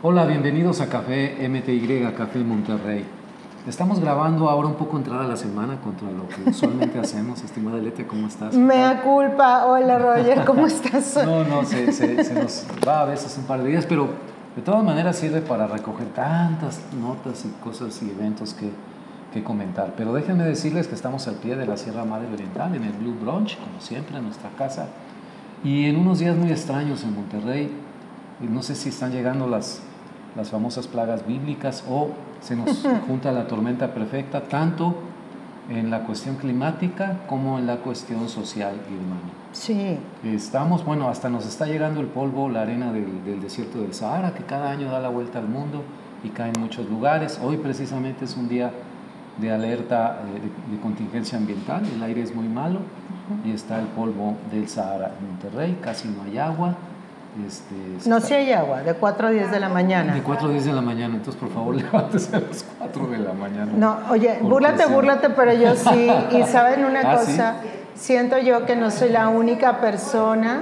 Hola, bienvenidos a Café MTY, Café Monterrey. Estamos grabando ahora un poco entrada la semana contra lo que usualmente hacemos. Estimada Lete, ¿cómo estás? Me da culpa. Hola, Roger, ¿cómo estás? no, no, se, se, se, nos va a veces un par de días, pero de todas maneras sirve para recoger tantas notas y cosas y eventos que, que comentar. Pero déjenme decirles que estamos al pie de la Sierra Madre Oriental, en el Blue Brunch, como siempre, en nuestra casa. Y en unos días muy extraños en Monterrey, no sé si están llegando las las famosas plagas bíblicas o se nos junta la tormenta perfecta, tanto en la cuestión climática como en la cuestión social y humana. Sí. Estamos, bueno, hasta nos está llegando el polvo, la arena del, desierto del Sahara, que cada año da la vuelta al mundo y cae en muchos lugares. Hoy precisamente es un día de alerta eh, de, contingencia ambiental, el aire es muy malo y está el polvo del Sahara en Monterrey, casi no hay agua este, no, si hay agua, de 4 a 10 de la mañana. De 4 a 10 de la mañana, entonces por favor levántese a las 4 de la mañana. No, oye, búrlate, búrlate, pero yo sí. Y saben una ¿Ah, cosa, siento yo que no soy la única persona.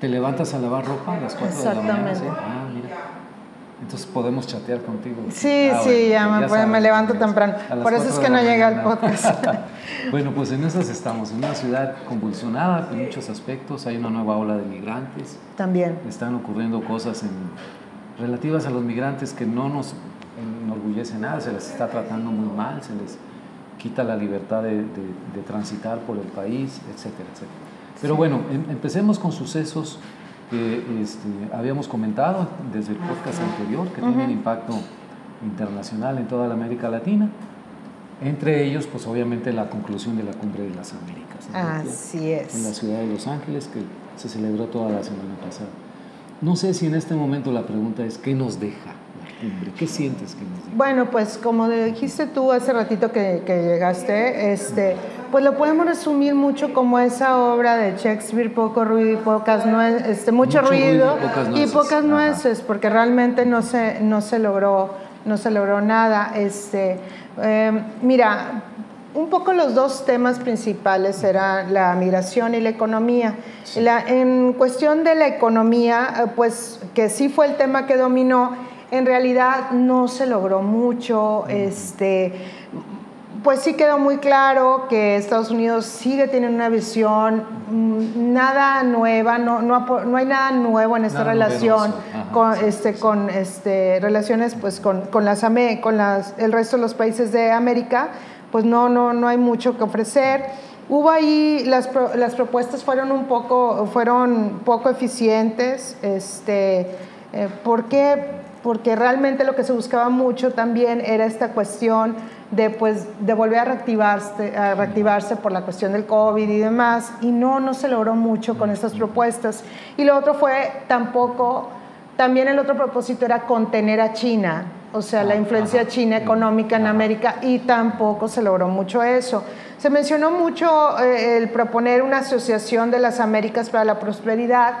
¿Te levantas a lavar ropa a las 4 de la mañana? Exactamente. Ah, entonces podemos chatear contigo. Sí, ah, sí, ya, me, me, levanto temprano. Por eso es que no llega el podcast. bueno, pues en esas estamos, en una ciudad convulsionada en muchos aspectos. Hay una nueva ola de migrantes. También. Están ocurriendo cosas en, relativas a los migrantes que no nos enorgullece nada. Se les está tratando muy mal, se les quita la libertad de, de, transitar por el país, etcétera, etcétera. Pero bueno, em, empecemos con sucesos que este, habíamos comentado desde el podcast anterior, que tienen impacto internacional en toda la América Latina. Entre ellos, pues obviamente la conclusión de la Cumbre de las Américas. Así es. En la ciudad de Los Ángeles, que se celebró toda la semana pasada. No sé si en este momento la pregunta es, ¿qué nos deja la cumbre? ¿Qué sientes que nos deja? Bueno, pues como dijiste tú hace ratito que, que llegaste, este, pues lo podemos resumir mucho como esa obra de Shakespeare, poco ruido y pocas nueces, este, mucho, ruido, y pocas nueces, porque realmente no se, no se logró, no se logró nada. Este, em, mira, un poco los dos temas principales eran la migración y la economía. en cuestión de la economía, eh, pues que sí fue el tema que dominó, en realidad no se logró mucho. Este, pues sí quedó muy claro que Estados Unidos sigue teniendo una visión mm, nada nueva, no, no, hay nada nuevo en esta relación con, este, con este, relaciones pues, con, con, las, con las, el resto de los países de América, pues no, no, no hay mucho que ofrecer. Hubo ahí, las, las propuestas fueron un poco, fueron poco eficientes, este, eh, ¿por qué? Porque realmente lo que se buscaba mucho también era esta cuestión de, pues, de volver a reactivarse, a reactivarse por la cuestión del COVID y demás, y no, no se logró mucho con estas propuestas. Y lo otro fue tampoco, también el otro propósito era contener a China, o sea, la influencia china económica en América, y tampoco se logró mucho eso. Se mencionó mucho eh, el proponer una asociación de las Américas para la prosperidad,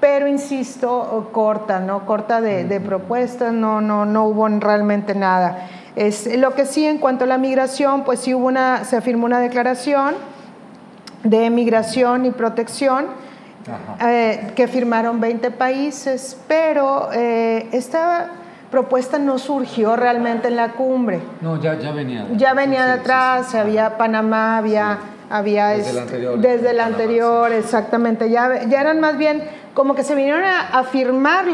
pero insisto, corta, ¿no? Corta de, de propuestas, no, no, no hubo realmente nada. Es, lo que sí, en cuanto a la migración, pues sí hubo una, se firmó una declaración de migración y protección eh, que firmaron 20 países, pero eh, esta propuesta no surgió realmente en la cumbre. No, ya, ya venía. Ya venía de atrás, había Panamá, había... había desde el anterior. Desde el anterior, exactamente. Ya, ya eran más bien como que se vinieron a, firmar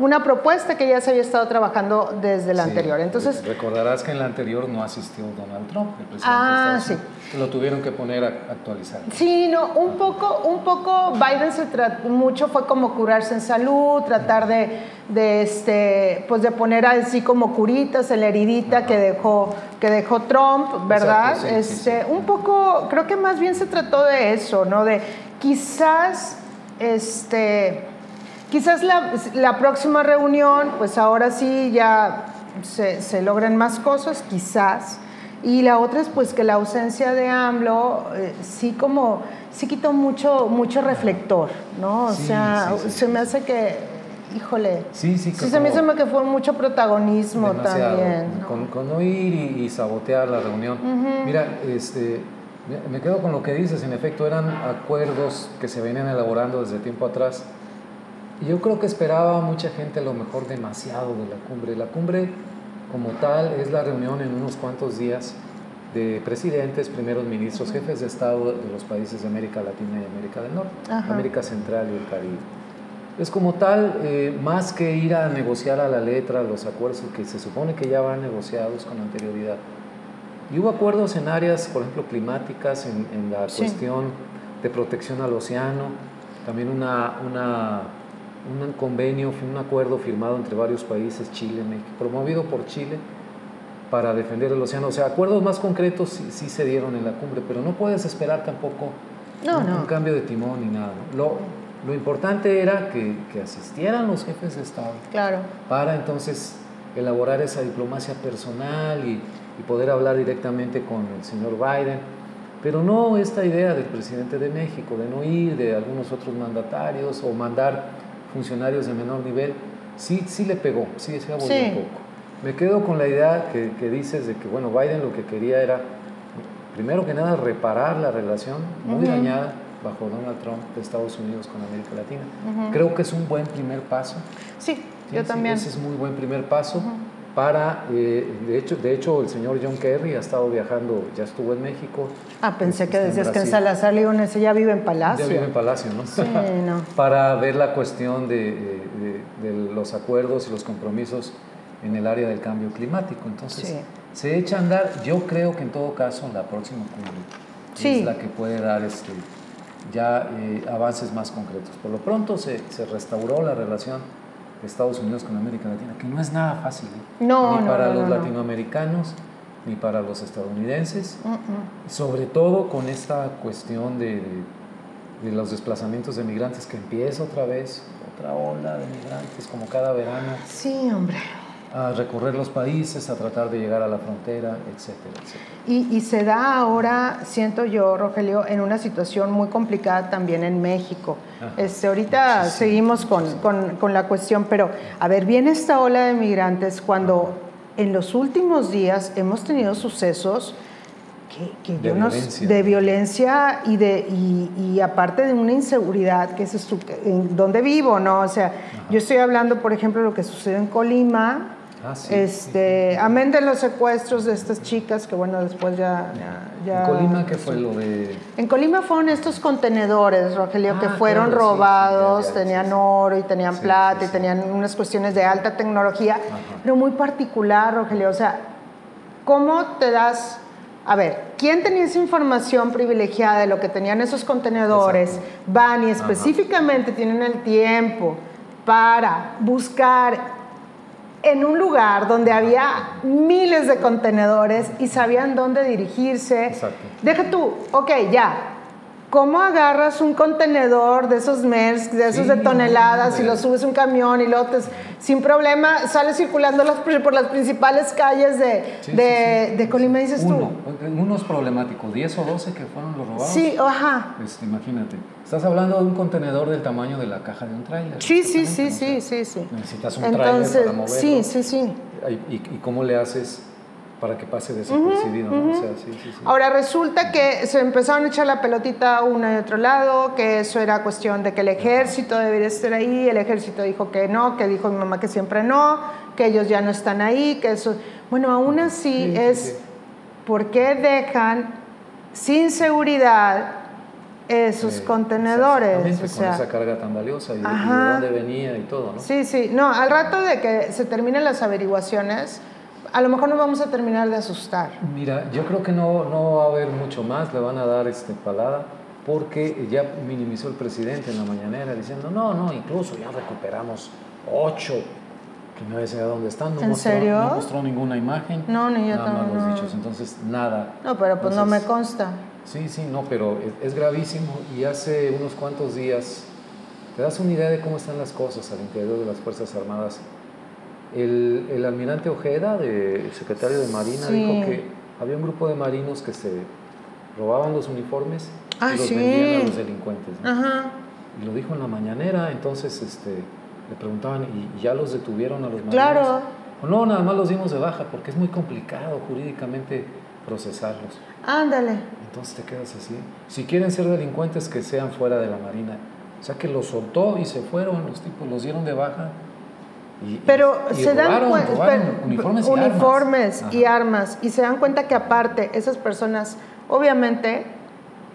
una propuesta que ya se había estado trabajando desde el anterior. Entonces, recordarás que en la anterior no asistió Donald Trump, el presidente ah, sí. Lo tuvieron que poner a actualizar. Sí, no, un poco, un poco Biden se trató mucho fue como curarse en salud, tratar de, de este, pues de poner así como curitas en la heridita que dejó, que dejó Trump, ¿verdad? este, Un poco, creo que más bien se trató de eso, ¿no? De quizás este, quizás la, próxima reunión, pues ahora sí ya se, se, logren más cosas, quizás. Y la otra es pues que la ausencia de AMLO eh, sí como, sí quitó mucho, mucho reflector, ¿no? O sea, se me hace que, híjole, sí, sí, sí se me hace que fue mucho protagonismo también. Con, oír y, sabotear la reunión. Mira, este me quedo con lo que dices, en efecto eran acuerdos que se venían elaborando desde tiempo atrás Yo creo que esperaba mucha gente a lo mejor demasiado de la cumbre. La cumbre como tal es la reunión en unos cuantos días de presidentes, primeros ministros, jefes de Estado de los países de América Latina y América del Norte, América Central y el Caribe. Es como tal, eh, más que ir a negociar a la letra los acuerdos que se supone que ya van negociados con anterioridad. Y hubo acuerdos en áreas, por ejemplo, climáticas, en, la cuestión de protección al océano, también una, una, un convenio, un acuerdo firmado entre varios países, Chile, México, promovido por Chile, para defender el océano. O sea, acuerdos más concretos sí, se dieron en la cumbre, pero no puedes esperar tampoco un, cambio de timón ni nada. Lo, lo importante era que, que, asistieran los jefes de Estado claro. para entonces elaborar esa diplomacia personal y, y poder hablar directamente con el señor Biden. Pero no esta idea del presidente de México, de no ir, de algunos otros mandatarios o mandar funcionarios de menor nivel, sí, sí le pegó, sí se abolió un poco. Me quedo con la idea que, que, dices de que, bueno, Biden lo que quería era, primero que nada, reparar la relación muy dañada bajo Donald Trump de Estados Unidos con América Latina. Creo que es un buen primer paso. Sí, yo también. Ese es muy buen primer paso para, eh, de, hecho, de hecho, el señor John Kerry ha estado viajando, ya estuvo en México. Ah, pensé que decías que en Salazar Leones ya vive en Palacio. Ya vive en Palacio, ¿no? Sí, no. para ver la cuestión de, de, de, los acuerdos y los compromisos en el área del cambio climático. Entonces, se echa a andar, yo creo que en todo caso la próxima cumbre es la que puede dar este, ya eh, avances más concretos. Por lo pronto se, se, restauró la relación Estados Unidos con América Latina, que no es nada fácil, ¿eh? no, ni para los latinoamericanos, ni para los estadounidenses, sobre todo con esta cuestión de, de los desplazamientos de migrantes que empieza otra vez, otra ola de migrantes como cada verano. Sí, hombre a recorrer los países, a tratar de llegar a la frontera, etcétera, etcétera. Y, y, se da ahora, siento yo, Rogelio, en una situación muy complicada también en México. este, ahorita seguimos con, con, con, la cuestión, pero a ver, viene esta ola de migrantes cuando en los últimos días hemos tenido sucesos que, que de, violencia. de violencia y, de, y, y, aparte de una inseguridad, que es en donde vivo, ¿no? O sea, yo estoy hablando, por ejemplo, de lo que sucedió en Colima, Ah, sí, este, sí, sí. amén de los secuestros de estas chicas, que bueno, después ya... ya ¿En Colima qué fue lo de...? En Colima fueron estos contenedores, Rogelio, ah, que fueron claro, robados, tenían oro y tenían plata y tenían unas cuestiones de alta tecnología, Ajá. pero muy particular, Rogelio. O sea, ¿cómo te das... A ver, ¿quién tenía esa información privilegiada de lo que tenían esos contenedores? Exacto. Van y específicamente Ajá. tienen el tiempo para buscar en un lugar donde había miles de contenedores y sabían dónde dirigirse. Exacto. Deja tú, ok, ya. ¿Cómo agarras un contenedor de esos MERS, de esos sí, de toneladas, y lo subes a un camión y te, sin problema sales circulando las, por las principales calles de, sí, de, sí, de Colima, dices Uno, tú? uno es problemático, 10 o 12 que fueron los robados. Sí, ajá. Este, imagínate. Estás hablando de un contenedor del tamaño de la caja de un tráiler. Sí, sí, sí, sí, sí, sí. Necesitas un tráiler para moverlo. Sí, sí, sí. ¿Y, ¿Y cómo le haces para que pase desapercibido? Uh -huh, ¿no? o sea, sí, sí, sí. Ahora resulta que se empezaron a echar la pelotita uno y otro lado, que eso era cuestión de que el ejército debería estar ahí, el ejército dijo que no, que dijo mi mamá que siempre no, que ellos ya no están ahí, que eso... Bueno, aún así sí, es. ¿por qué dejan sin seguridad esos contenedores. O sea, con esa carga tan valiosa y, y, de dónde venía y todo, ¿no? Sí, sí. No, al rato de que se terminen las averiguaciones, a lo mejor nos vamos a terminar de asustar. Mira, yo creo que no, no va a haber mucho más, le van a dar este palada, porque ya minimizó el presidente en la mañanera diciendo, no, no, incluso ya recuperamos ocho, que no sé dónde están, no, ¿En mostró, serio? no mostró ninguna imagen. No, ni yo nada más también. los dichos, entonces nada. No, pero pues entonces, no me consta. Sí, sí, no, pero es, es, gravísimo y hace unos cuantos días te das una idea de cómo están las cosas al interior de las Fuerzas Armadas. El, el almirante Ojeda, de, el secretario de Marina, sí. dijo que había un grupo de marinos que se robaban los uniformes ah, y los sí. vendían a los delincuentes. ¿no? Ajá. Y lo dijo en la mañanera, entonces este, le preguntaban, ¿y, ya los detuvieron a los marinos? Claro. O no, nada más los dimos de baja porque es muy complicado jurídicamente procesarlos. Ándale. Entonces te quedas así. Si quieren ser delincuentes, que sean fuera de la Marina. O sea que los soltó y se fueron, los tipos los dieron de baja. Y, pero se dan cuenta, uniformes, uniformes y, armas. y se dan cuenta que aparte esas personas obviamente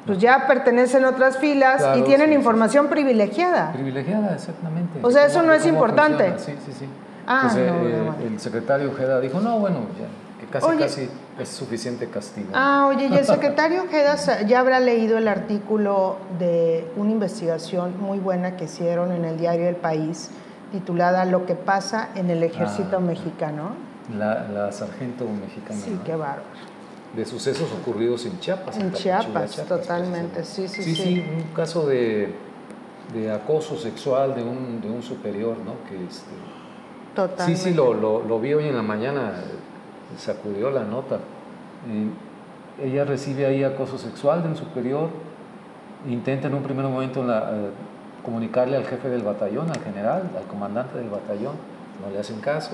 pues ya pertenecen a otras filas y tienen información privilegiada. Privilegiada, exactamente. O sea, eso no es importante. Sí, sí, sí. Ah, pues, eh, el secretario Ojeda dijo, no, bueno, ya, que casi, casi es suficiente castigo. Ah, oye, y el secretario Ojeda ya habrá leído el artículo de una investigación muy buena que hicieron en el diario El País, titulada Lo que pasa en el ejército ah, mexicano. La, sargento mexicana. Sí, qué bárbaro de sucesos ocurridos en Chiapas. En, Chiapas, totalmente, sí, sí, sí, sí. un caso de, de acoso sexual de un, de un, superior, ¿no? Que este, totalmente. Sí, sí, lo, lo, lo, vi hoy en la mañana, sacudió la nota. ella recibe ahí acoso sexual de un superior, intenta en un primer momento eh, comunicarle al jefe del batallón, al general, al comandante del batallón, no le hacen caso,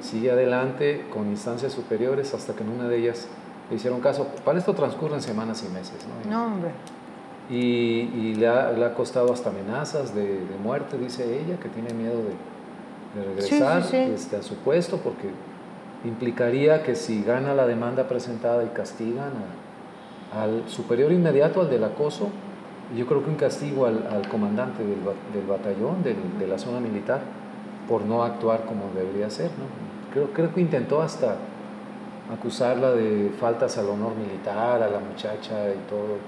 sigue adelante con instancias superiores hasta que en una de ellas le hicieron caso. Para esto transcurren semanas y meses. No, no hombre. Y, le, ha, le, ha, costado hasta amenazas de, de, muerte, dice ella, que tiene miedo de, de regresar Este, a su puesto porque implicaría que si gana la demanda presentada y castigan al superior inmediato, al del acoso, yo creo que un castigo al, al comandante del, del batallón, del, de la zona militar, por no actuar como debería ser. ¿no? Creo, creo que intentó hasta acusarla de faltas al honor militar, a la muchacha y todo.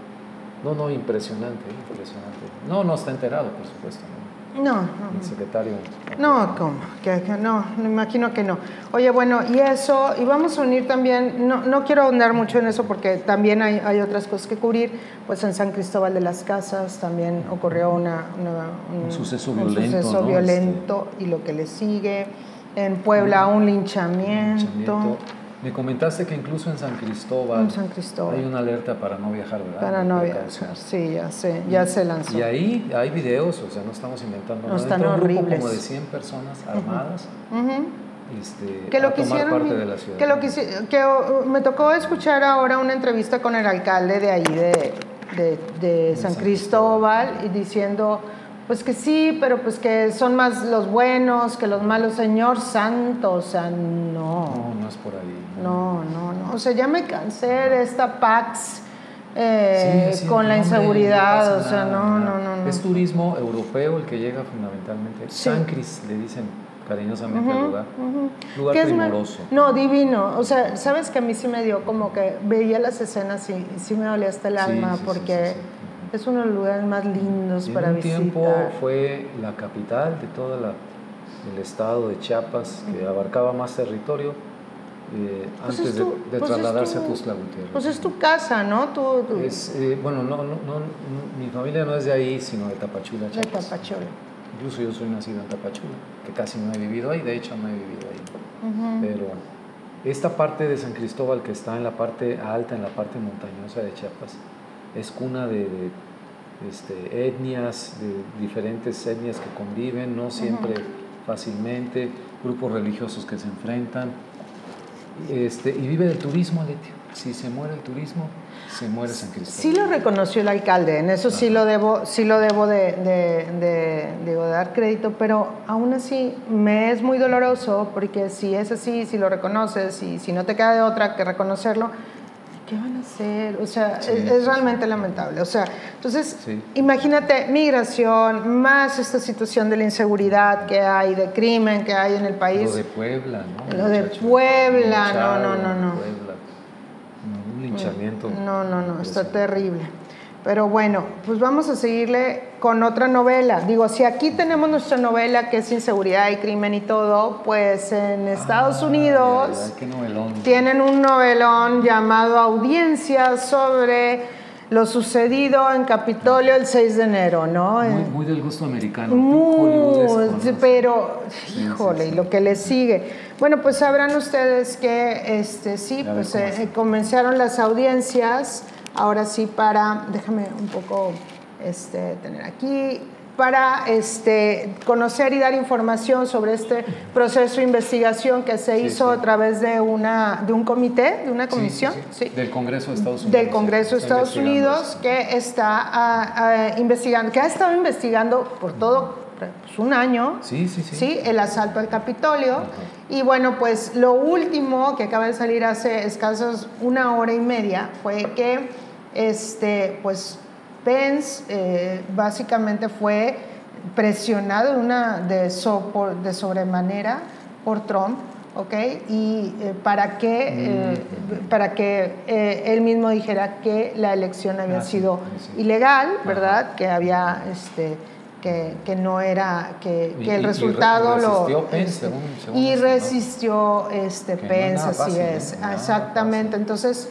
No, no, impresionante, impresionante. No, no está enterado, por supuesto. No, no. El secretario. No, ¿cómo? Que, no, me imagino que no. Oye, bueno, y eso, y vamos a unir también, no, no quiero ahondar mucho en eso porque también hay, hay, otras cosas que cubrir, pues en San Cristóbal de las Casas también ocurrió una, un, suceso violento, un suceso violento y lo que le sigue. En Puebla, un linchamiento. Me comentaste que incluso en San Cristóbal, hay una alerta para no viajar, ¿verdad? Para no viajar, sí, ya sé, ya se lanzó. Y ahí hay videos, o sea, no estamos inventando no, Están horribles. Un grupo como de 100 personas armadas. Este, que lo tomar parte de la ciudad. Que, lo que, que uh, me tocó escuchar ahora una entrevista con el alcalde de ahí, de, de, de San, Cristóbal, y diciendo pues que sí, pero pues que son más los buenos que los malos, Señor Santo, o sea, no. No, no es por ahí. No, no, no. O sea, ya me cansé de esta Pax eh, con la inseguridad, o sea, no, no, no, Es turismo europeo el que llega fundamentalmente. San Cris, le dicen cariñosamente al lugar. Lugar primoroso. no, divino. O sea, sabes que a mí sí me dio como que veía las escenas y, sí me dolía hasta el alma porque es uno de los lugares más lindos para visitar. En un tiempo fue la capital de todo el estado de Chiapas, que abarcaba más territorio eh, pues antes de, pues trasladarse a Tuxtla Gutiérrez. Pues es tu casa, ¿no? Tú, Es, eh, bueno, no, no, no, mi familia no es de ahí, sino de Tapachula, Chiapas. De Tapachula. Incluso yo soy nacido en Tapachula, que casi no he vivido ahí, de hecho no he vivido ahí. Pero esta parte de San Cristóbal que está en la parte alta, en la parte montañosa de Chiapas, es cuna de, este, etnias, de diferentes etnias que conviven, no siempre fácilmente, grupos religiosos que se enfrentan, este, y vive del turismo, Leti. Si se muere el turismo, se muere San Cristóbal. Sí lo reconoció el alcalde, en eso sí lo debo, sí lo debo de, de, de, dar crédito, pero aún así me es muy doloroso porque si es así, si lo reconoces y si no te queda de otra que reconocerlo, ¿qué van a hacer? O sea, es, realmente lamentable. O sea, entonces, imagínate migración, más esta situación de la inseguridad que hay, de crimen que hay en el país. Lo de Puebla, ¿no? Lo de Puebla, no, no, no, no. Un linchamiento. No, no, no, está terrible. Pero bueno, pues vamos a seguirle con otra novela. Digo, si aquí tenemos nuestra novela que es inseguridad y crimen y todo, pues en Estados ah, Unidos tienen un novelón llamado Audiencia sobre lo sucedido en Capitolio el 6 de enero, ¿no? Muy, del gusto americano. Muy, pero, híjole, y lo que le sigue. Bueno, pues sabrán ustedes que este, sí, pues eh, comenzaron las audiencias Ahora sí, para, déjame un poco este, tener aquí, para este, conocer y dar información sobre este proceso de investigación que se hizo a través de, una, de un comité, de una comisión. Del Congreso de Estados Unidos. Del Congreso de Estados Unidos que está ah, ah, investigando, que ha estado investigando por todo pues, un año, sí, sí, sí. el asalto al Capitolio. Y bueno, pues lo último que acaba de salir hace escasos una hora y media fue que este, pues Pence eh, básicamente fue presionado de, una, de, de sobremanera por Trump, ¿ok? Y eh, para que, eh, mm. para que él mismo dijera que la elección había ah, sido ilegal, ¿verdad? Que había, este, que, que no era, que, que el resultado y resistió lo... Pence, y resistió este, Pence, así es, exactamente. Entonces,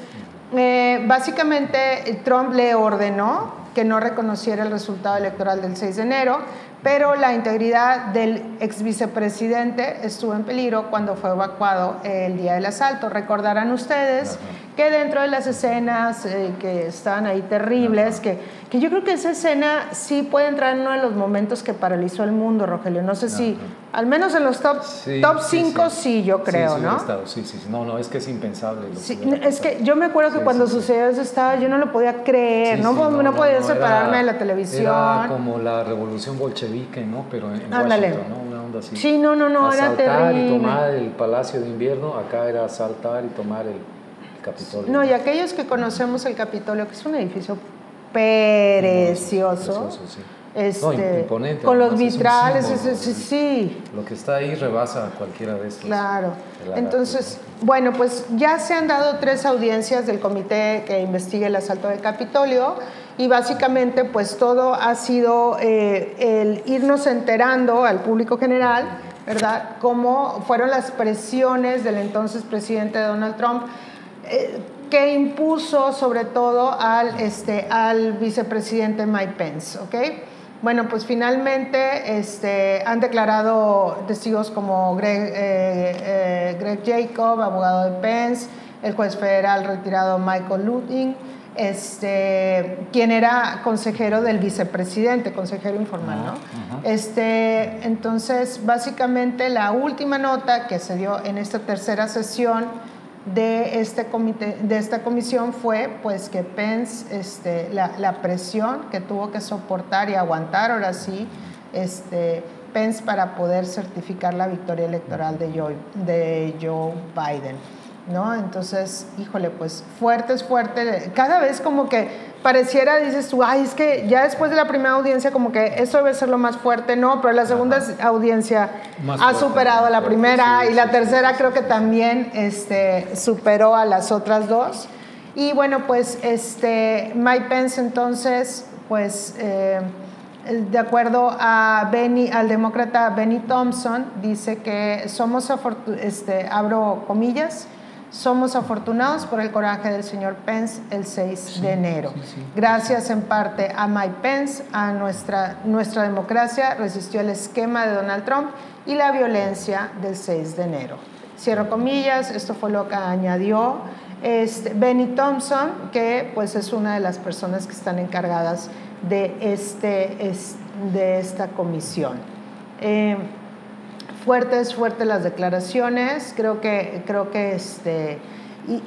básicamente Trump le ordenó que no reconociera el resultado electoral del 6 de enero, pero la integridad del ex vicepresidente estuvo en peligro cuando fue evacuado el día del asalto. Recordarán ustedes que dentro de las escenas eh, que estaban ahí terribles, que, que yo creo que esa escena sí puede entrar en uno de los momentos que paralizó el mundo, Rogelio. No sé si, al menos en los top 5 top cinco, sí, yo creo, ¿no? Sí, sí, sí. No, no, es que es impensable. es que yo me acuerdo que cuando sucedió eso estaba, yo no lo podía creer, no, no, podía separarme de la televisión. Era como la revolución bolchevique, ¿no? Pero en Washington, ¿no? Una onda así. Sí, no, no, no, era terrible. y tomar el Palacio de Invierno, acá era asaltar y tomar el Capitolio. No, y aquellos que conocemos el Capitolio, que es un edificio precioso. Este, imponente, con los vitrales, sí, sí. Lo que está ahí rebasa cualquiera de estos. Claro. Entonces, bueno, pues ya se han dado tres audiencias del comité que investiga el asalto del Capitolio y básicamente pues todo ha sido eh, el irnos enterando al público general, ¿verdad? Cómo fueron las presiones del entonces presidente Donald Trump eh, que impuso sobre todo al, este, al vicepresidente Mike Pence, ¿ok? Bueno, pues finalmente este, han declarado testigos como Greg, eh, eh, Greg, Jacob, abogado de Pence, el juez federal retirado Michael Luting, este, quien era consejero del vicepresidente, consejero informal, ¿no? Este, entonces, básicamente la última nota que se dio en esta tercera sesión de, este comité, de esta comisión fue pues que Pence, este, la, la, presión que tuvo que soportar y aguantar ahora sí, este, Pence para poder certificar la victoria electoral de Joe, de Joe Biden. ¿No? Entonces, híjole, pues fuerte es fuerte. Cada vez como que pareciera, dices tú, ay, es que ya después de la primera audiencia como que esto debe ser lo más fuerte, no, pero la segunda audiencia ha superado a la primera y la tercera creo que también este, superó a las otras dos. Y bueno, pues este, Mike Pence entonces, pues... Eh, de acuerdo a Benny, al demócrata Benny Thompson, dice que somos, este, abro comillas, somos afortunados por el coraje del señor Pence el 6 de enero. Gracias en parte a Mike Pence, a nuestra, nuestra democracia resistió el esquema de Donald Trump y la violencia del 6 de enero. Cierro comillas, esto fue lo que añadió este, Benny Thompson, que pues es una de las personas que están encargadas de, este, de esta comisión. Eh, fuertes, fuertes las declaraciones, creo que, creo que este,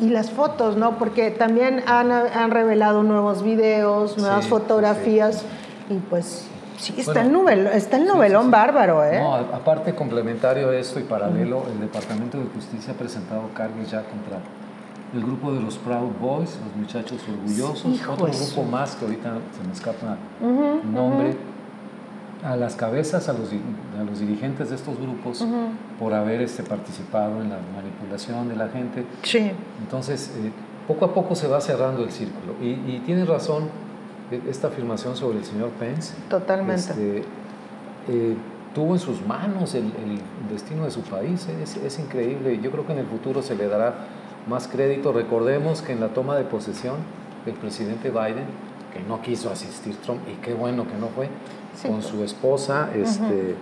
y, las fotos, ¿no? Porque también han, han revelado nuevos videos, nuevas fotografías, y pues sí, está, el novel, está el novelón bárbaro, ¿eh? No, aparte, complementario a esto y paralelo, el Departamento de Justicia ha presentado cargos ya contra el grupo de los Proud Boys, los muchachos orgullosos, otro grupo más que ahorita se me escapa el nombre a las cabezas, a los, a los dirigentes de estos grupos por haber este, participado en la manipulación de la gente. Sí. Entonces, eh, poco a poco se va cerrando el círculo. Y, y tiene razón e, esta afirmación sobre el señor Pence. Totalmente. Este, eh, tuvo en sus manos el, el destino de su país. Es, es, increíble. Yo creo que en el futuro se le dará más crédito. Recordemos que en la toma de posesión del presidente Biden, que no quiso asistir Trump, y qué bueno que no fue, con su esposa, este,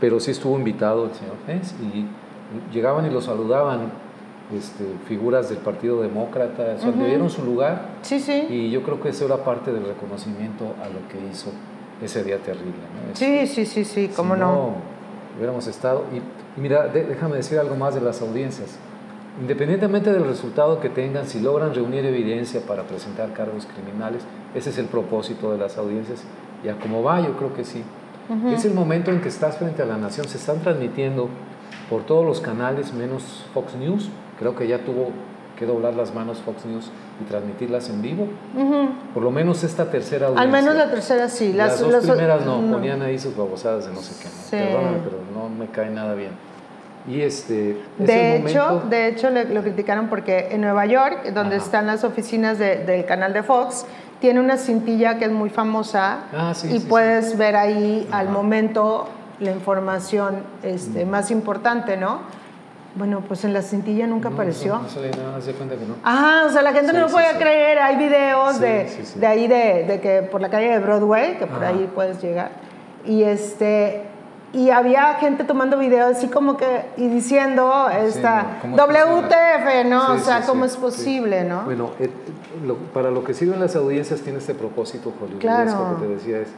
pero sí estuvo invitado el señor Pence y llegaban y lo saludaban este, figuras del Partido Demócrata, o le dieron su lugar sí, sí. y yo creo que eso era parte del reconocimiento a lo que hizo ese día terrible. sí, sí, sí, sí, cómo no. Hubiéramos estado. Y, mira, déjame decir algo más de las audiencias. Independientemente del resultado que tengan, si logran reunir evidencia para presentar cargos criminales, ese es el propósito de las audiencias. Y a como va, yo creo que sí. Es el momento en que estás frente a la nación. Se están transmitiendo por todos los canales, menos Fox News. Creo que ya tuvo que doblar las manos Fox News y transmitirlas en vivo. Por lo menos esta tercera audiencia. Al menos la tercera sí. Las, dos primeras no, ponían ahí sus babosadas de no sé qué. Perdóname, pero no me cae nada bien. Y este, de, hecho, de hecho, lo criticaron porque en Nueva York, donde están las oficinas del canal de Fox, tiene una cintilla que es muy famosa ah, y puedes ver ahí al momento la información este, más importante, ¿no? Bueno, pues en la cintilla nunca apareció. No, no, se cuenta que no. Ah, o sea, la gente no lo puede creer. Hay videos de, de, ahí, de, de, que por la calle de Broadway, que por ahí puedes llegar. Y este y había gente tomando videos así como que y diciendo esta WTF, ¿no? o sea, ¿cómo es posible, no? Bueno, eh, para lo que sirven las audiencias tiene este propósito, Hollywood. Claro. que te decía es,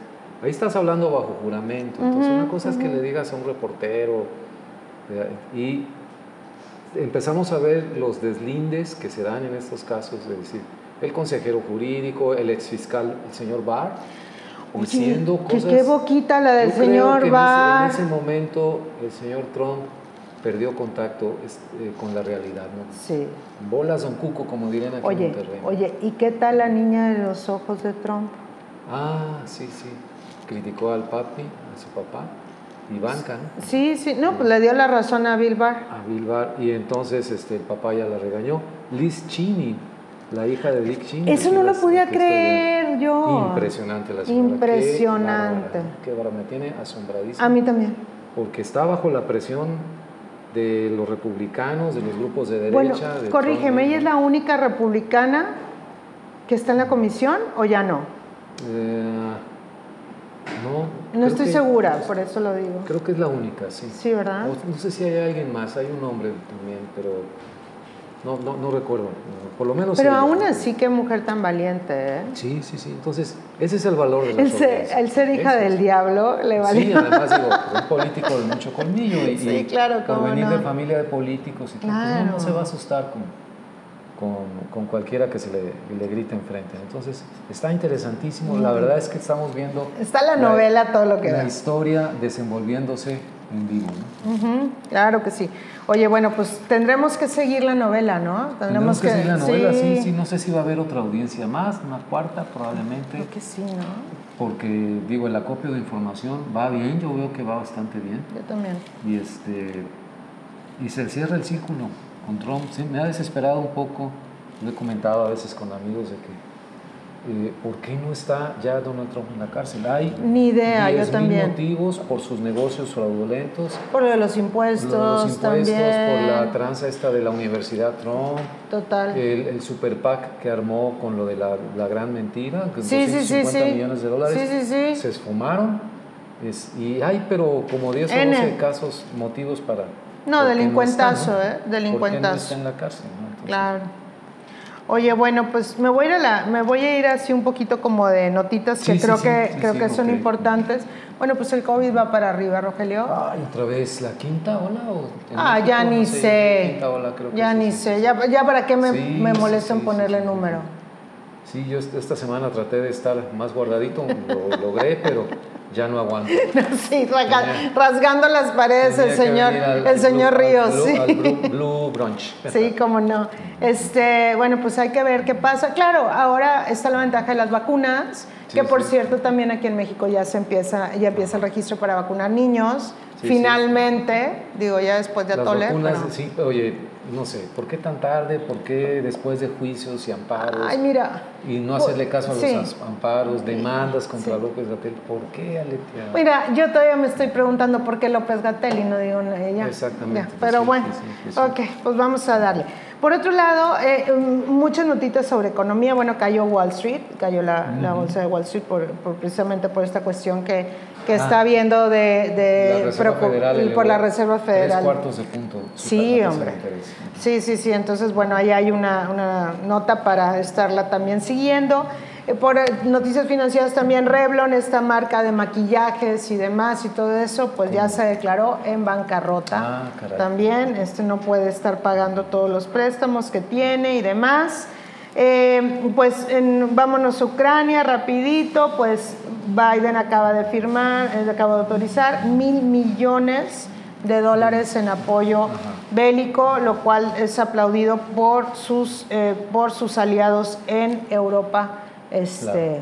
ahí estás hablando bajo juramento, entonces una cosa es que le digas a un reportero y empezamos a ver los deslindes que se dan en estos casos, es decir, el consejero jurídico, el exfiscal, el señor Barr, diciendo cosas. qué boquita la del señor Barr. En ese, momento el señor Trump perdió contacto eh, con la realidad, ¿no? Sí. Bolas Don Cuco, como dirían aquí oye, en Monterrey. Oye, ¿y qué tal la niña de los ojos de Trump? Ah, sí, sí. Criticó al papi, a su papá. Ivanka, ¿no? Sí, sí, no, pues le dio la razón a Bill Barr. A Bill Barr, y entonces este, el papá ya la regañó. Liz Cheney, la hija de Dick Cheney. Eso no lo podía creer yo. Impresionante la señora. Impresionante. Qué bárbara, me tiene asombradísima. A mí también. Porque está bajo la presión de los republicanos, de los grupos de derecha. Bueno, corrígeme, ¿ella es la única republicana que está en la comisión o ya no? Eh, no. No estoy segura, por eso lo digo. Creo que es la única, sí. Sí, ¿verdad? no sé si hay alguien más, hay un hombre también, pero no, no, no recuerdo, por lo menos... Pero aún así, qué mujer tan valiente, ¿eh? Sí, sí, sí. Entonces, ese es el valor de la el ser, el ser hija del diablo le vale. Sí, además digo, un político de mucho colmillo y, sí, claro, por venir de familia de políticos y pues no, se va a asustar con, con, con cualquiera que se le, le, grite enfrente. Entonces, está interesantísimo. La verdad es que estamos viendo... Está la novela, todo lo que La historia desenvolviéndose en vivo, ¿no? claro que sí. Oye, bueno, pues tendremos que seguir la novela, ¿no? Tendremos, que, seguir la novela, sí. sí. No sé si va a haber otra audiencia más, una cuarta probablemente. Creo que sí, ¿no? Porque, digo, el acopio de información va bien, yo veo que va bastante bien. Yo también. Y, este, y se cierra el círculo con Trump. Sí, me ha desesperado un poco, lo he comentado a veces con amigos de que eh, ¿por qué no está ya Donald Trump en la cárcel? Hay Ni idea, yo también. motivos por sus negocios fraudulentos. Por lo de los impuestos, por los impuestos, por la tranza esta de la Universidad Trump. Total. El, el super PAC que armó con lo de la, la gran mentira, que sí, 250 sí, sí, millones de dólares, se esfumaron. Es, y hay, pero como 10 o 12 casos, motivos para... No, delincuentazo, no ¿eh? Delincuentazo. ¿Por no está en la cárcel? ¿no? claro. Oye, bueno, pues me voy a ir, la, me voy a ir así un poquito como de notitas que creo que creo que son importantes. Bueno, pues el COVID va para arriba, Rogelio. Ay, otra vez la quinta ola o Ah, ya ni sé. ya ni sé. Ya, ya para qué me, me molesta en ponerle número. Sí, yo esta semana traté de estar más guardadito, lo logré, pero ya no aguanto. sí, rasgando las paredes el señor, el señor Ríos. sí. blue, Brunch. sí, cómo no. Este, bueno, pues hay que ver qué pasa. Claro, ahora está la ventaja de las vacunas, que por cierto también aquí en México ya se empieza, ya empieza el registro para vacunar niños. Finalmente, digo, ya después de Atole. Vacunas, sí, oye, no sé, ¿por qué tan tarde? ¿Por qué después de juicios y amparos? Ay, mira. Y no hacerle caso a los amparos, demandas contra López Gatel. ¿Por qué, Aletia? Mira, yo todavía me estoy preguntando por qué López Gatel y no digo ella. Exactamente. pero bueno, ok, pues vamos a darle. Por otro lado, eh, mm, muchas notitas sobre economía. Bueno, cayó Wall Street, cayó la, bolsa de Wall Street por, precisamente por esta cuestión que, que ah. está viendo de, de por la Reserva Federal. Tres cuartos de punto. Sí, hombre. Sí, sí, sí. Entonces, bueno, ahí hay una, una nota para estarla también siguiendo. Eh, por eh, noticias financieras también Revlon, esta marca de maquillajes y demás y todo eso, pues ya se declaró en bancarrota. Ah, también este no puede estar pagando todos los préstamos que tiene y demás. Eh, pues vámonos a Ucrania rapidito, pues Biden acaba de firmar, acaba de autorizar mil millones de dólares en apoyo bélico, lo cual es aplaudido por sus, por sus aliados en Europa este,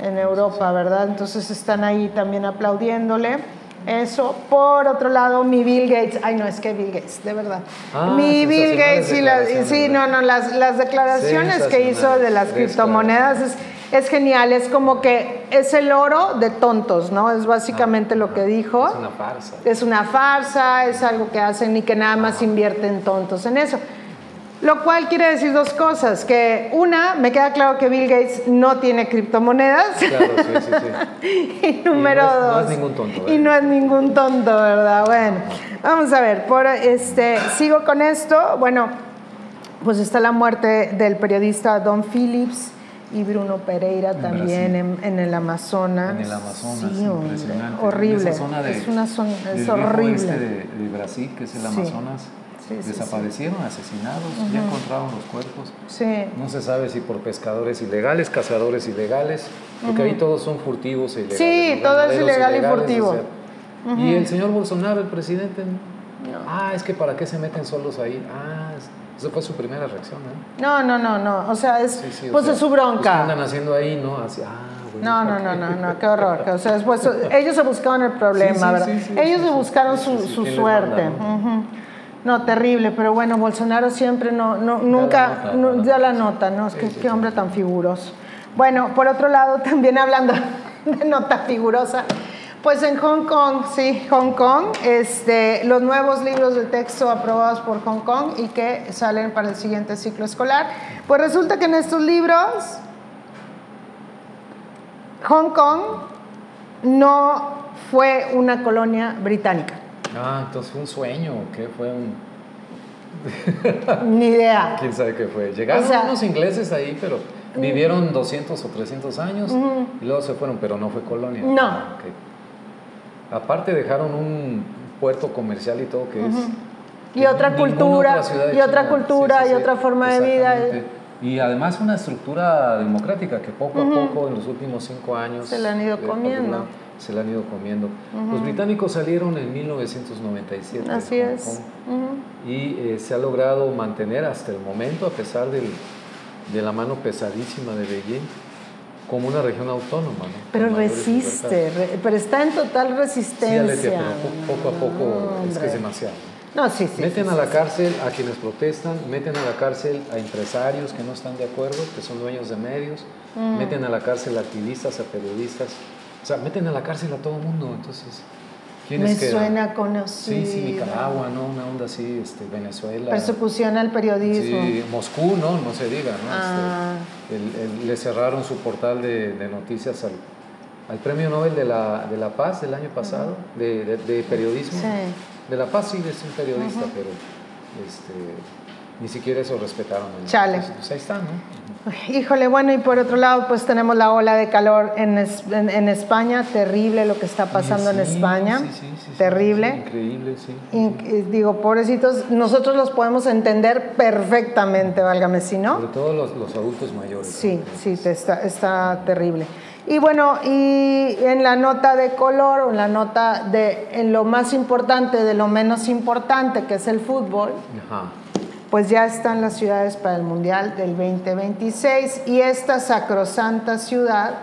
en Europa, ¿verdad? Entonces están ahí también aplaudiéndole. Eso. Por otro lado, mi Bill Gates, ay no, es que Bill Gates, de verdad. Ah, mi Bill Gates y las, sí, no, no, las, las declaraciones que hizo de las criptomonedas es, es, genial, es como que es el oro de tontos, ¿no? Es básicamente lo que dijo. Es una farsa. Es una farsa, es algo que hacen y que nada más invierten tontos en eso. Lo cual quiere decir dos cosas, que una, me queda claro que Bill Gates no tiene criptomonedas. Claro, sí, sí, sí. y número dos. No es ningún tonto. Y no es ningún tonto, ¿verdad? Bueno, vamos a ver, por este, sigo con esto. Bueno, pues está la muerte del periodista Don Phillips y Bruno Pereira también en, el Amazonas. En el Amazonas, sí, impresionante. Horrible. De, es una zona, es horrible. Este de, de, Brasil, que es el Amazonas desaparecieron, asesinados, ya encontraron los cuerpos. No se sabe si por pescadores ilegales, cazadores ilegales, porque ahí todos son furtivos e ilegales. Sí, todo es ilegal y furtivo. Y el señor Bolsonaro, el presidente, ah, es que para qué se meten solos ahí. Ah, esa fue su primera reacción, ¿eh? No, no, no, no. O sea, es, pues es su bronca. ¿Qué andan haciendo ahí? No, así, ah, no, no, no, no, no, qué horror. O sea, después, ellos se buscaron el problema, ¿verdad? ellos se buscaron su, su suerte. No, terrible, pero bueno, Bolsonaro siempre no, no nunca da la nota, ¿no? Es que qué hombre tan figuroso. Bueno, por otro lado, también hablando de nota figurosa, pues en Hong Kong, sí, Hong Kong, este, los nuevos libros de texto aprobados por Hong Kong y que salen para el siguiente ciclo escolar, pues resulta que en estos libros Hong Kong no fue una colonia británica. Ah, entonces fue un sueño, ¿qué fue un...? Ni idea. ¿Quién sabe qué fue? Llegaron unos ingleses ahí, pero vivieron 200 o 300 años y luego se fueron, pero no fue colonia. No. Aparte dejaron un puerto comercial y todo que es... Y otra cultura, y otra cultura, y otra forma de vida. Y además una estructura democrática que poco a poco en los últimos cinco años... Se la han ido comiendo se la han ido comiendo. Los británicos salieron en 1997. Así es. Y eh, se ha logrado mantener hasta el momento, a pesar del, de la mano pesadísima de Beijing, como una región autónoma. Pero resiste, pero está en total resistencia. Sí, pero poco a poco es que es demasiado. No, sí, sí, meten a la cárcel a quienes protestan, meten a la cárcel a empresarios que no están de acuerdo, que son dueños de medios, meten a la cárcel a activistas, a periodistas, o sea, meten a la cárcel a todo el mundo, entonces... Me suena conocido. Sí, sí, Nicaragua, ¿no? Una onda así, este, Venezuela. Persecución al periodismo. Sí, Moscú, ¿no? No se diga, ¿no? Ah. Este, le cerraron su portal de, de noticias al, al, Premio Nobel de la, de la Paz del año pasado, de, de, periodismo. Sí. De la Paz sí es un periodista, pero este, ni siquiera eso respetaron. Chale. Pues, pues ahí está, ¿no? Híjole, bueno, y por otro lado, pues tenemos la ola de calor en, en, España, terrible lo que está pasando en España, sí, sí, terrible. increíble, sí. digo, pobrecitos, nosotros los podemos entender perfectamente, válgame si no. Sobre todo los, los adultos mayores. Sí, sí, está, está terrible. Y bueno, y en la nota de color, o en la nota de, en lo más importante de lo menos importante, que es el fútbol. Ajá pues ya están las ciudades para el Mundial del 2026 y esta sacrosanta ciudad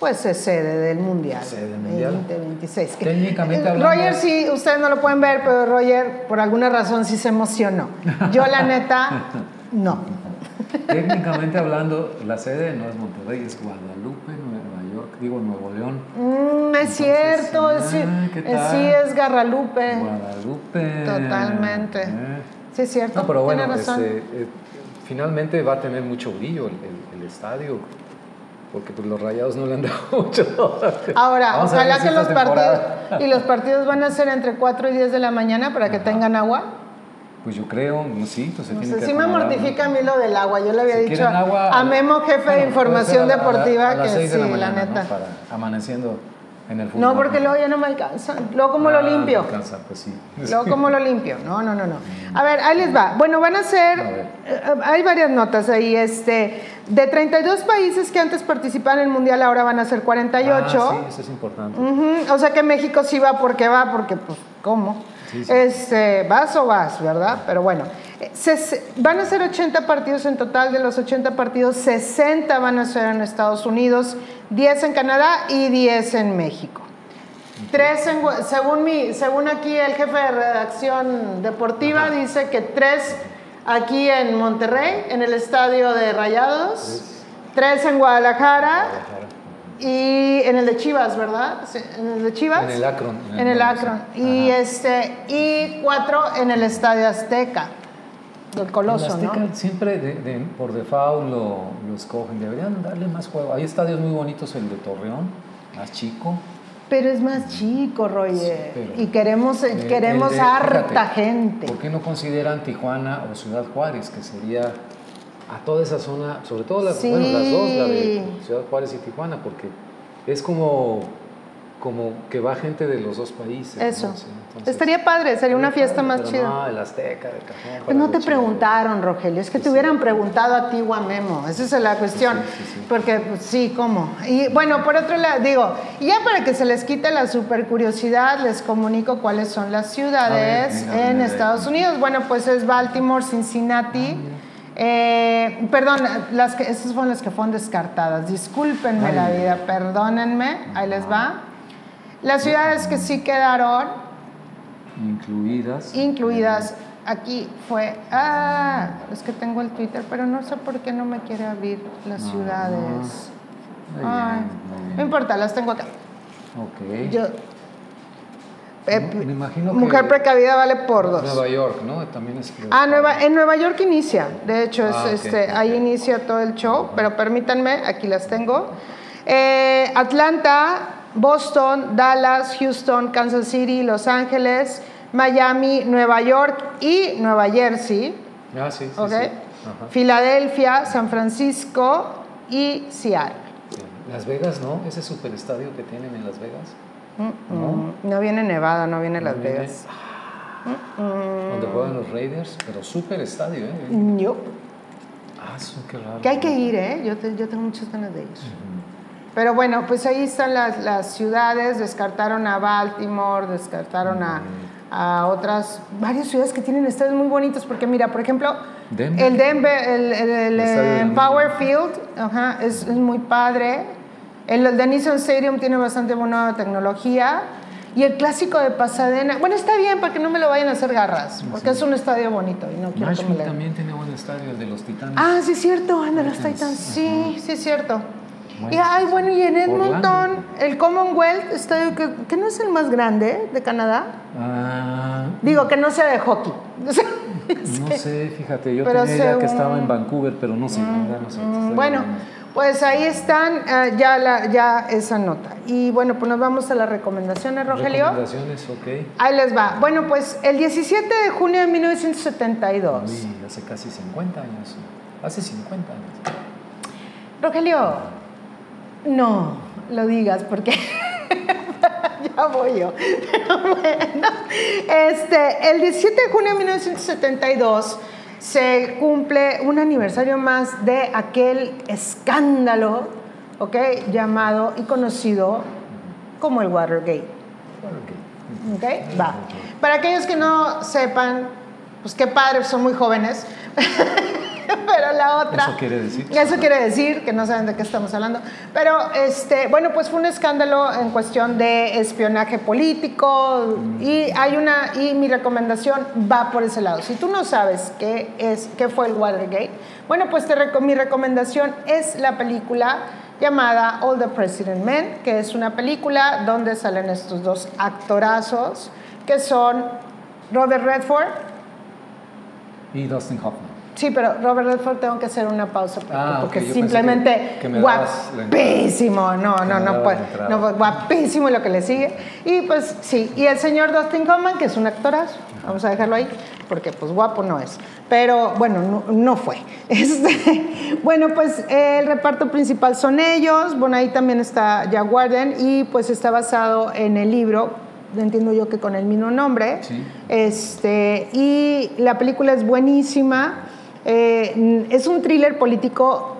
pues es sede del Mundial, sede del mundial. 2026. Técnicamente hablando... Roger sí, ustedes no lo pueden ver, pero Roger por alguna razón sí se emocionó. Yo la neta, no. Técnicamente hablando, la sede no es Monterrey, es Guadalupe, Nueva York, digo Nuevo León. Mm, es cierto, ah, sí, sí, es Garralupe. Guadalupe. Totalmente. Eh. Sí, es cierto. No, pero bueno, este, eh, finalmente va a tener mucho brillo el, estadio porque pues, los rayados no le han dado mucho. Ahora, ojalá que los partidos, y los partidos van a ser entre 4 y 10 de la mañana para que tengan agua. Pues yo creo, sí, pues se No tiene sé, que sí me mortifica a mí lo del agua. Yo le había Si dicho agua, a Memo, jefe de información a la- a la- deportiva, a que sí, la, la, mañana, ¿no? neta. Para amaneciendo en el fútbol. No, porque luego ya no me alcanza. Luego, ¿cómo lo Ah, limpio? no alcanza, pues sí. Luego, ¿cómo lo limpio? No, no, no, no. A ver, ahí les va. Bueno, van a ser, A eh, hay varias notas ahí. Este, de 32 países que antes participaban en el Mundial, ahora van a ser 48. Ah, sí, eso es importante. O sea que México sí va porque va, porque pues, ¿cómo? Sí, sí. Este, vas o vas, ¿verdad? Pero bueno, eh, ses- van a ser 80 partidos en total, de los 80 partidos, 60 van a ser en Estados Unidos, 10 en Canadá y 10 en México. Tres en según, mi, según aquí el jefe de redacción deportiva dice que tres aquí en Monterrey, en el estadio de Rayados, tres en Guadalajara, y en el de Chivas, ¿verdad? Sí, En el de Chivas. En el Akron. En el. Akron. Y, este, y cuatro en el Estadio Azteca, del Coloso, El Azteca ¿no? siempre de- de- por default lo, lo escogen. Deberían darle más juego. Hay estadios muy bonitos, el de Torreón, más chico. Pero es más chico, Roger. Sí, y queremos, queremos el de- harta fíjate, gente. ¿Por qué no consideran Tijuana o Ciudad Juárez, que sería a toda esa zona, sobre todo las, Sí. bueno, las dos, la de Ciudad Juárez y Tijuana, porque es como, como que va gente de los dos países. ¿no? Eso. Sí, entonces- Estaría padre, sería una fiesta padre, más chida. No, el Azteca, de cajón. Pues no te preguntaron, Rogelio, es que te hubieran preguntado a ti o a Memo, esa es la cuestión, porque pues, sí, ¿cómo? Y bueno, por otro lado, digo, y ya para que se les quite la super curiosidad, les comunico cuáles son las ciudades A ver, venga, en venga, Estados venga. Unidos. Bueno, pues es Baltimore, Cincinnati, eh, perdón, las que, esas fueron las que fueron descartadas, discúlpenme Ay. la vida, perdónenme, ahí les va. Las ciudades que sí quedaron Incluidas. incluidas aquí fue ah es que tengo el Twitter pero no sé por qué no me quiere abrir las Ah, ciudades Ay, bien, no importa las tengo acá Ok. yo eh, Me imagino mujer que- precavida vale por dos Nueva York, ¿no? También es. Ah, Nueva, en Nueva York inicia, de hecho, es, Ah, este, ahí inicia todo el show, pero permítanme, aquí las tengo. Eh, Atlanta, Boston, Dallas, Houston, Kansas City, Los Ángeles, Miami, Nueva York y Nueva Jersey, Ah, sí, sí. ¿ok? sí. Ajá. Filadelfia, San Francisco y Seattle. Las Vegas, ¿no? Ese superestadio que tienen en Las Vegas. Mm, mm, no viene Nevada, no viene Las No viene. Vegas. Donde juegan los Raiders, pero superestadio, ¿eh? Yo, Ah, eso, qué raro. que hay que ir, ¿eh? Yo, te- yo tengo muchas ganas de ir. Pero bueno, pues ahí están las, las ciudades, descartaron a Baltimore, descartaron a, a otras, varias ciudades que tienen estadios muy bonitos, porque mira, por ejemplo, Denver. el Denver, el, el- el, El de eh. Power Field, ajá, es, es muy padre. El, el de Nissan Stadium tiene bastante buena tecnología. Y el clásico de Pasadena, bueno, está bien para que no me lo vayan a hacer garras, porque es un estadio bonito y no quiero que me Nashville le- también tiene buen estadio, el de los Titanes. Ah, sí es cierto, anda los Titans, Titans. Sí, sí es cierto. Bueno, y ay, bueno, y en Edmonton, el Commonwealth estadio que, que no es el más grande de Canadá. Ah, Digo, que no sea de hockey. no sé, fíjate, yo Pero tenía idea que estaba en Vancouver, pero no sé, verdad no sé. Mm, bueno, pues ahí están eh, ya, la, ya esa nota. Y bueno, pues nos vamos a las recomendaciones, Rogelio. Recomendaciones, ok. Ahí les va. Bueno, pues el 17 de junio de 1972. Uy, hace casi 50 años. Hace 50 años. Rogelio, no lo digas porque ya voy yo. Pero bueno, este, el 17 de junio de 1972 se cumple un aniversario más de aquel escándalo, ¿ok? Llamado y conocido como el Watergate. Ok. ¿Ok? Va. Para aquellos que no sepan, pues qué padre, son muy jóvenes. Pero la otra. Eso quiere decir. Eso quiere decir que no saben de qué estamos hablando. Pero, este, bueno, pues fue un escándalo en cuestión de espionaje político y hay una, y mi recomendación va por ese lado. Si tú no sabes qué es, qué fue el Watergate, bueno, pues te mi recomendación es la película llamada All the President Men, que es una película donde salen estos dos actorazos que son Robert Redford Y Dustin Hoffman. Sí, pero Robert Redford tengo que hacer una pausa porque, Ah, porque simplemente que- guapísimo, no, no, no, entrada. no, pues, guapísimo lo que le sigue. Y pues sí, y el señor Dustin Hoffman, que es un actorazo, vamos a dejarlo ahí, porque pues guapo no es, pero bueno, no, no fue. Este, bueno, pues el reparto principal son ellos, bueno, ahí también está Jack Warden y pues está basado en el libro, entiendo yo que con el mismo nombre. Sí. Este, y la película es buenísima. Eh, es un thriller político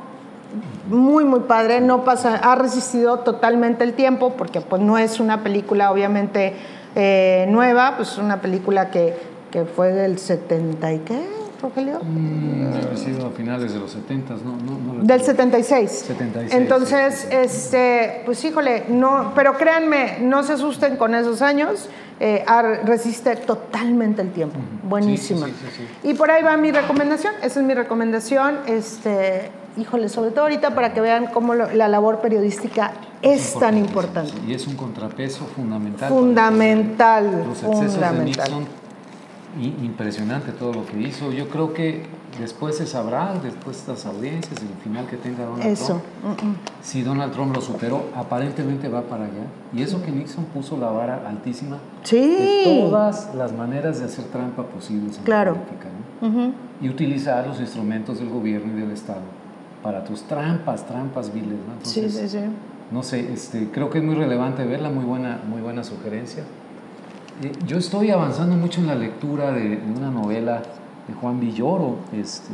muy, muy padre. No pasa, ha resistido totalmente el tiempo porque pues, no es una película obviamente eh, nueva, pues es una película que, que fue del 70 y qué, Rogelio? Mm, haber sido a finales de los 70, no, no, no Del recuerdo. 76. 76, Entonces, sí, sí, sí. este, pues híjole, no, pero créanme, no se asusten con esos años. Eh, resiste totalmente el tiempo. Buenísima. Sí, sí, sí, sí, Y por ahí va mi recomendación. Esa es mi recomendación. Este, híjole, sobre todo ahorita para que vean cómo lo- la labor periodística es, tan importante. Y es un contrapeso fundamental. Fundamental. Los excesos de fundamental. Nixon, i- impresionante todo lo que hizo. Yo creo que después se sabrá, después de estas audiencias, el final que tenga Donald Eso. Trump, mm. si Donald Trump lo superó, aparentemente va para allá. Y eso que Nixon puso la vara altísima Sí. de todas las maneras de hacer trampa posibles en Claro. la política. ¿no? Ujú. Y utilizar los instrumentos del gobierno y del Estado para tus trampas, trampas viles. ¿no? Sí, sí, sí. no sé, este, creo que es muy relevante verla, muy buena, muy buena sugerencia. Eh, yo estoy avanzando mucho en la lectura de, de una novela de Juan Villoro, este,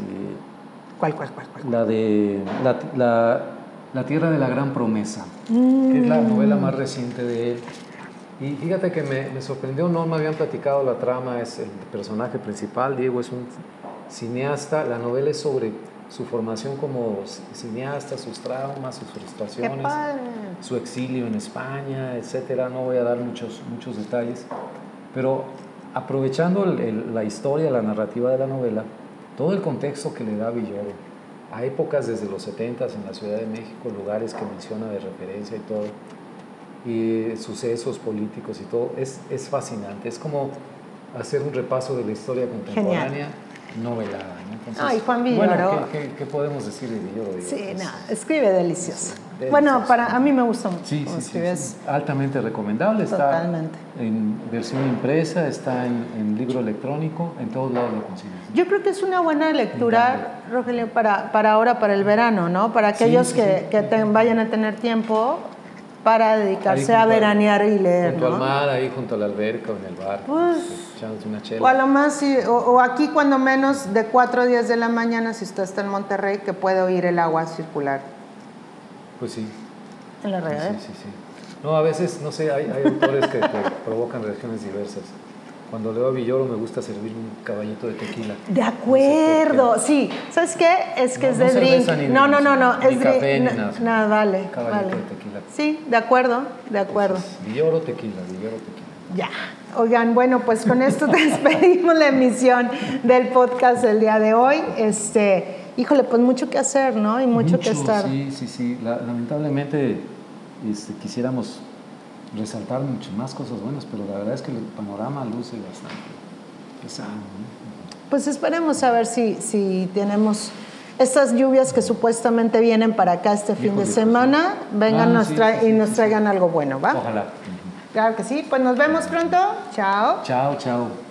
¿Cuál, cuál, cuál, cuál? la de la, la- La Tierra de la Gran Promesa, que es la Mm. novela más reciente de él. Y fíjate que me, me sorprendió, no me habían platicado la trama, es el personaje principal, Diego es un cineasta, la novela es sobre su formación como ci- cineasta, sus traumas, sus ¡Qué frustraciones su exilio en España, etcétera. No voy a dar muchos, muchos detalles, pero aprovechando el- el- la historia, la narrativa de la novela, todo el contexto que le da Villoro, a épocas desde los 70 en la Ciudad de México, lugares que menciona de referencia y todo, y sucesos políticos y todo, es, es fascinante. Es como hacer un repaso de la historia contemporánea novelada. ¿no? Entonces, Ay, Juan Bueno, Villoro. ¿qué, qué, qué podemos decir de Villoro? Digo, Sí, pues, no, escribe delicioso. Bueno, para a mí me gusta mucho Sí, sí, sí. Altamente recomendable. Está Totalmente. en versión impresa, está en, en libro electrónico, en todos lados lo consigues. Yo creo que es una buena lectura, Rogelio, para, para ahora, para el verano, ¿no? Para aquellos que, sí. que te- vayan a tener tiempo para dedicarse a al- veranear y leer, Junto al ¿no? mar, ahí junto a la alberca o en el bar, Pues, O a lo más, sí, o, o aquí cuando menos de 4 a 10 de la mañana, si usted está en Monterrey, que puede oír el agua circular Pues sí, en la regadera. sí, sí, sí. No, a veces, no sé, hay, hay autores que te provocan reacciones diversas. Cuando leo a Villoro me gusta servir un caballito de tequila. De No sé acuerdo, sí. ¿Sabes qué? Es que No, es no de cerveza drink. ni no, no, no, no, es café, drink. No, nada. nada, vale, Caballito vale. de tequila. Sí, de acuerdo, de acuerdo. Entonces, Villoro tequila, Villoro tequila. Ya. Oigan, bueno, pues con esto despedimos la emisión del podcast del día de hoy. Este, híjole, pues mucho que hacer, ¿no? Y mucho, que estar. Sí, sí, sí. La- lamentablemente este, quisiéramos resaltar mucho más cosas buenas, pero la verdad es que el panorama luce bastante pesado. ¿no? Pues esperemos a ver si, si tenemos estas lluvias que supuestamente vienen para acá este fin de Híjole, pues, semana, vengan Ah, nos sí, tra- sí, y nos traigan algo bueno, ¿va? Ojalá. Claro que sí. Pues nos vemos pronto. Chao. Chao, chao.